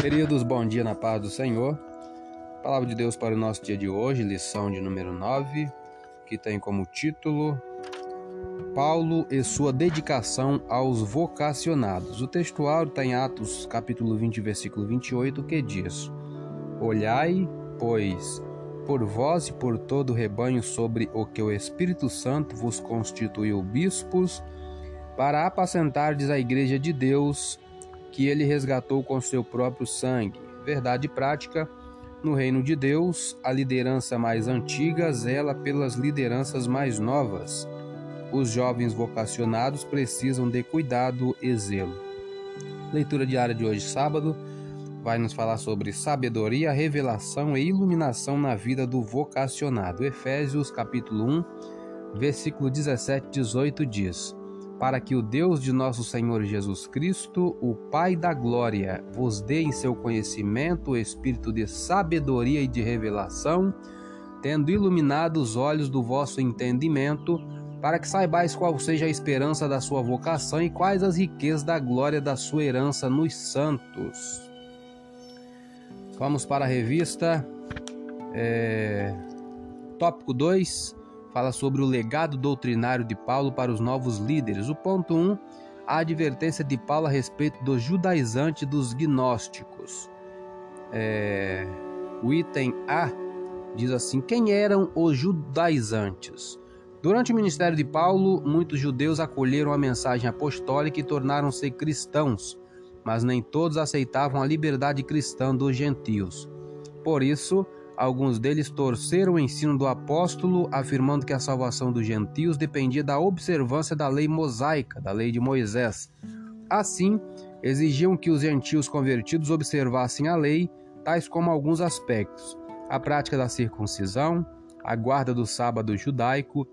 Queridos, bom dia na paz do Senhor. Palavra de Deus para o nosso dia de hoje, lição de número 9, que tem como título Paulo e sua dedicação aos vocacionados. O textuário está em Atos, capítulo 20, versículo 28, que diz: Olhai, pois, por vós e por todo o rebanho sobre o que o Espírito Santo vos constituiu bispos, para apacentardes a igreja de Deus, que ele resgatou com seu próprio sangue. Verdade prática: no reino de Deus, a liderança mais antiga zela pelas lideranças mais novas. Os jovens vocacionados precisam de cuidado e zelo. Leitura diária de hoje, sábado, vai nos falar sobre sabedoria, revelação e iluminação na vida do vocacionado. Efésios capítulo 1, versículo 17 e 18 diz: para que o Deus de nosso Senhor Jesus Cristo, o Pai da glória, vos dê em seu conhecimento o espírito de sabedoria e de revelação, tendo iluminado os olhos do vosso entendimento, para que saibais qual seja a esperança da sua vocação e quais as riquezas da glória da sua herança nos santos. Vamos para a revista. É... Tópico 2 fala sobre o legado doutrinário de Paulo para os novos líderes. O ponto 1, um, a advertência de Paulo a respeito do judaizante dos gnósticos. É, o item A diz assim: Quem eram os judaizantes? Durante o ministério de Paulo, muitos judeus acolheram a mensagem apostólica e tornaram-se cristãos, mas nem todos aceitavam a liberdade cristã dos gentios. Por isso, Alguns deles torceram o ensino do apóstolo, afirmando que a salvação dos gentios dependia da observância da lei mosaica, da lei de Moisés. Assim, exigiam que os gentios convertidos observassem a lei, tais como alguns aspectos: a prática da circuncisão, a guarda do sábado judaico,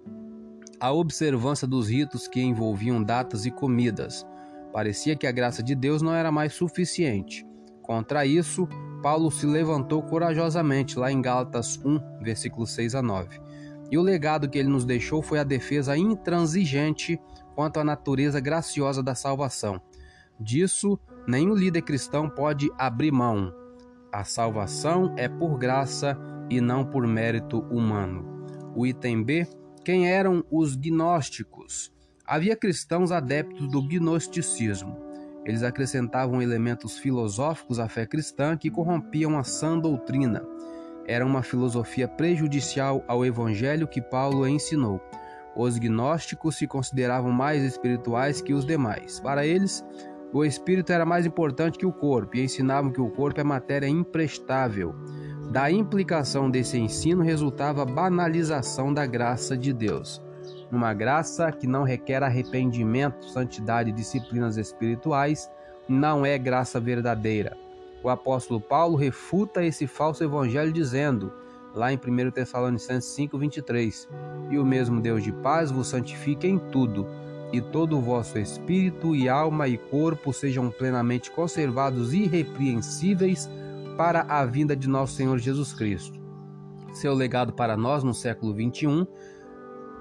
a observância dos ritos que envolviam datas e comidas. Parecia que a graça de Deus não era mais suficiente. Contra isso, Paulo se levantou corajosamente, lá em Gálatas 1, versículos 6 a 9. E o legado que ele nos deixou foi a defesa intransigente quanto à natureza graciosa da salvação. Disso, nenhum líder cristão pode abrir mão. A salvação é por graça e não por mérito humano. O item B: quem eram os gnósticos? Havia cristãos adeptos do gnosticismo. Eles acrescentavam elementos filosóficos à fé cristã que corrompiam a sã doutrina. Era uma filosofia prejudicial ao evangelho que Paulo ensinou. Os gnósticos se consideravam mais espirituais que os demais. Para eles, o espírito era mais importante que o corpo e ensinavam que o corpo é matéria imprestável. Da implicação desse ensino resultava a banalização da graça de Deus numa graça que não requer arrependimento, santidade e disciplinas espirituais, não é graça verdadeira. O apóstolo Paulo refuta esse falso evangelho dizendo, lá em 1 Tessalonicenses 5:23, e o mesmo Deus de paz vos santifique em tudo, e todo o vosso espírito e alma e corpo sejam plenamente conservados irrepreensíveis para a vinda de nosso Senhor Jesus Cristo. Seu legado para nós no século 21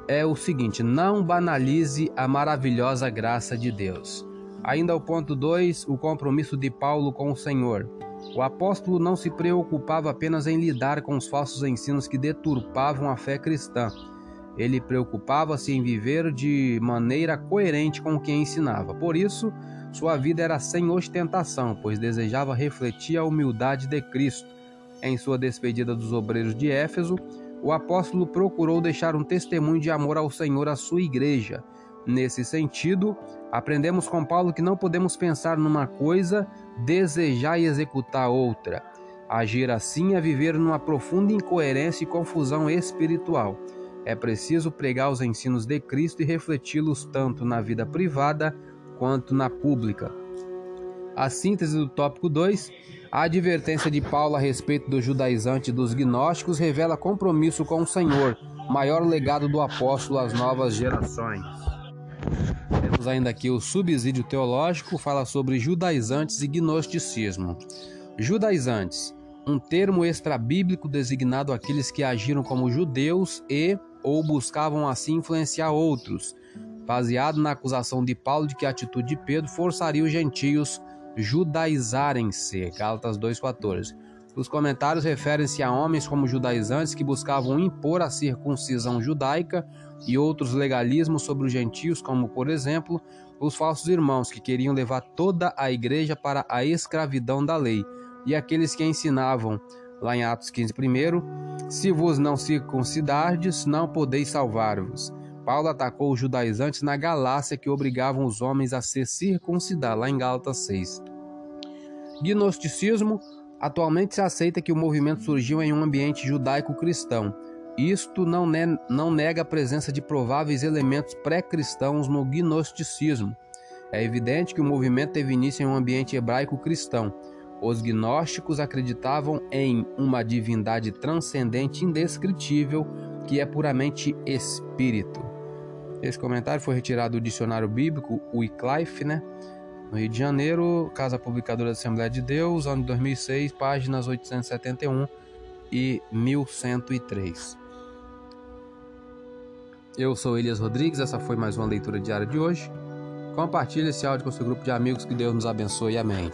é o seguinte: não banalize a maravilhosa graça de Deus. Ainda o ponto 2, o compromisso de Paulo com o Senhor. O apóstolo não se preocupava apenas em lidar com os falsos ensinos que deturpavam a fé cristã. Ele preocupava-se em viver de maneira coerente com o que ensinava. Por isso, sua vida era sem ostentação, pois desejava refletir a humildade de Cristo. Em sua despedida dos obreiros de Éfeso, o apóstolo procurou deixar um testemunho de amor ao Senhor à sua igreja. Nesse sentido, aprendemos com Paulo que não podemos pensar numa coisa, desejar e executar outra. Agir assim é viver numa profunda incoerência e confusão espiritual. É preciso pregar os ensinos de Cristo e refleti-los tanto na vida privada quanto na pública. A síntese do tópico 2 a advertência de Paulo a respeito do judaizante dos gnósticos revela compromisso com o Senhor, maior legado do apóstolo às novas gerações. Temos ainda aqui o subsídio teológico, fala sobre judaizantes e gnosticismo. Judaizantes, um termo extrabíblico designado àqueles que agiram como judeus e ou buscavam assim influenciar outros, baseado na acusação de Paulo de que a atitude de Pedro forçaria os gentios judaizarem-se. Gálatas 2,14. Os comentários referem-se a homens como judaizantes que buscavam impor a circuncisão judaica e outros legalismos sobre os gentios, como, por exemplo, os falsos irmãos que queriam levar toda a igreja para a escravidão da lei, e aqueles que ensinavam, lá em Atos 15, primeiro, se vos não circuncidardes, não podeis salvar-vos. Paulo atacou os judaizantes na Galácia que obrigavam os homens a se circuncidar, lá em Gálatas 6. Gnosticismo Atualmente se aceita que o movimento surgiu em um ambiente judaico-cristão. Isto não, ne não nega a presença de prováveis elementos pré-cristãos no gnosticismo. É evidente que o movimento teve início em um ambiente hebraico-cristão. Os gnósticos acreditavam em uma divindade transcendente indescritível que é puramente espírito. Esse comentário foi retirado do dicionário bíblico Wycliffe, né? no Rio de Janeiro, Casa Publicadora da Assembleia de Deus, ano de 2006, páginas 871 e 1103. Eu sou Elias Rodrigues, essa foi mais uma leitura diária de hoje. Compartilhe esse áudio com seu grupo de amigos, que Deus nos abençoe. Amém.